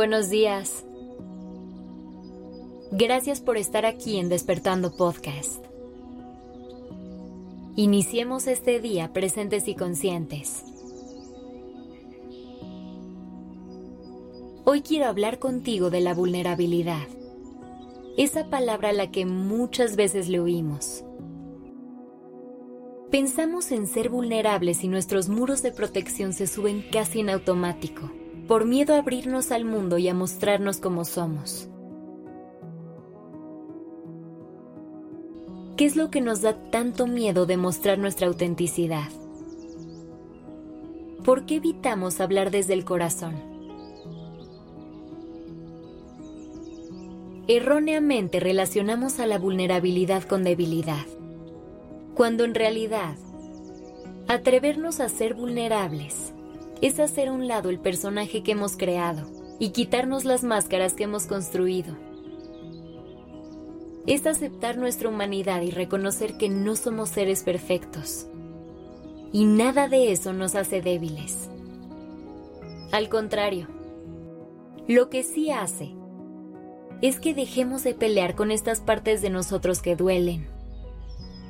Buenos días. Gracias por estar aquí en Despertando Podcast. Iniciemos este día presentes y conscientes. Hoy quiero hablar contigo de la vulnerabilidad, esa palabra a la que muchas veces le oímos. Pensamos en ser vulnerables y nuestros muros de protección se suben casi en automático por miedo a abrirnos al mundo y a mostrarnos como somos. ¿Qué es lo que nos da tanto miedo de mostrar nuestra autenticidad? ¿Por qué evitamos hablar desde el corazón? Erróneamente relacionamos a la vulnerabilidad con debilidad, cuando en realidad atrevernos a ser vulnerables es hacer a un lado el personaje que hemos creado y quitarnos las máscaras que hemos construido. Es aceptar nuestra humanidad y reconocer que no somos seres perfectos. Y nada de eso nos hace débiles. Al contrario, lo que sí hace es que dejemos de pelear con estas partes de nosotros que duelen,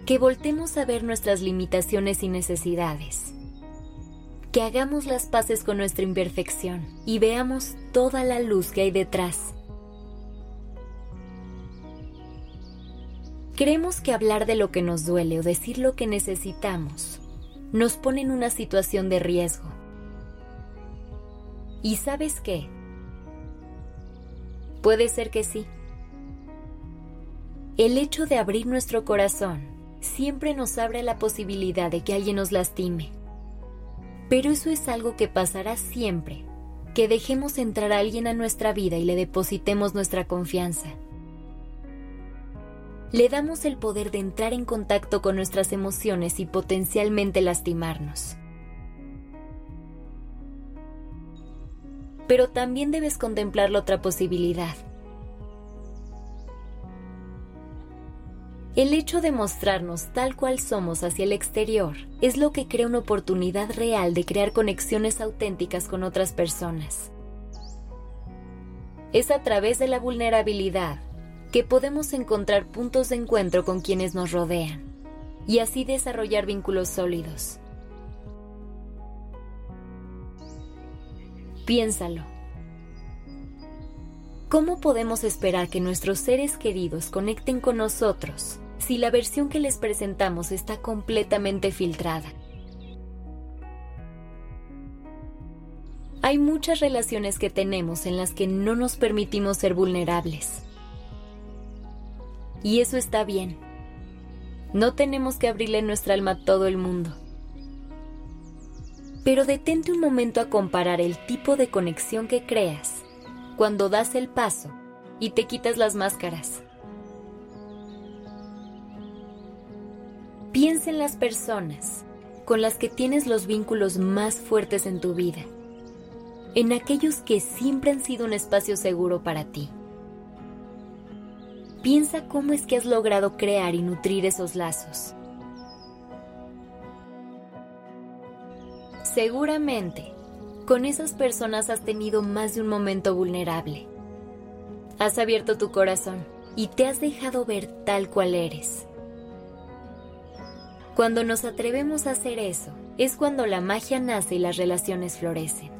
que voltemos a ver nuestras limitaciones y necesidades que hagamos las paces con nuestra imperfección y veamos toda la luz que hay detrás. Creemos que hablar de lo que nos duele o decir lo que necesitamos nos pone en una situación de riesgo. ¿Y sabes qué? Puede ser que sí. El hecho de abrir nuestro corazón siempre nos abre la posibilidad de que alguien nos lastime pero eso es algo que pasará siempre, que dejemos entrar a alguien a nuestra vida y le depositemos nuestra confianza. Le damos el poder de entrar en contacto con nuestras emociones y potencialmente lastimarnos. Pero también debes contemplar la otra posibilidad El hecho de mostrarnos tal cual somos hacia el exterior es lo que crea una oportunidad real de crear conexiones auténticas con otras personas. Es a través de la vulnerabilidad que podemos encontrar puntos de encuentro con quienes nos rodean y así desarrollar vínculos sólidos. Piénsalo. ¿Cómo podemos esperar que nuestros seres queridos conecten con nosotros si la versión que les presentamos está completamente filtrada? Hay muchas relaciones que tenemos en las que no nos permitimos ser vulnerables. Y eso está bien. No tenemos que abrirle nuestra alma a todo el mundo. Pero detente un momento a comparar el tipo de conexión que creas cuando das el paso y te quitas las máscaras. Piensa en las personas con las que tienes los vínculos más fuertes en tu vida, en aquellos que siempre han sido un espacio seguro para ti. Piensa cómo es que has logrado crear y nutrir esos lazos. Seguramente con esas personas has tenido más de un momento vulnerable. Has abierto tu corazón y te has dejado ver tal cual eres. Cuando nos atrevemos a hacer eso, es cuando la magia nace y las relaciones florecen.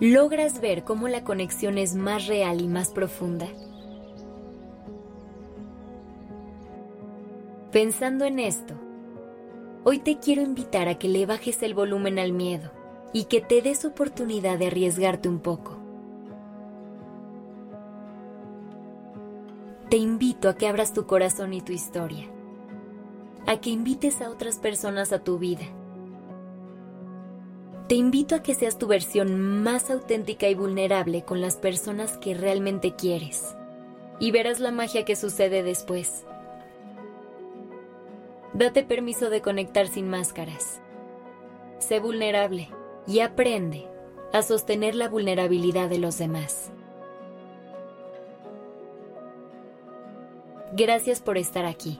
¿Logras ver cómo la conexión es más real y más profunda? Pensando en esto, Hoy te quiero invitar a que le bajes el volumen al miedo y que te des oportunidad de arriesgarte un poco. Te invito a que abras tu corazón y tu historia, a que invites a otras personas a tu vida. Te invito a que seas tu versión más auténtica y vulnerable con las personas que realmente quieres y verás la magia que sucede después. Date permiso de conectar sin máscaras. Sé vulnerable y aprende a sostener la vulnerabilidad de los demás. Gracias por estar aquí.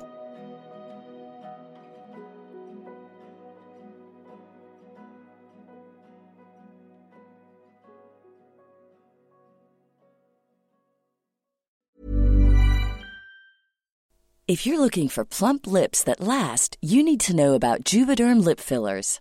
If you're looking for plump lips that last, you need to know about Juvederm lip fillers.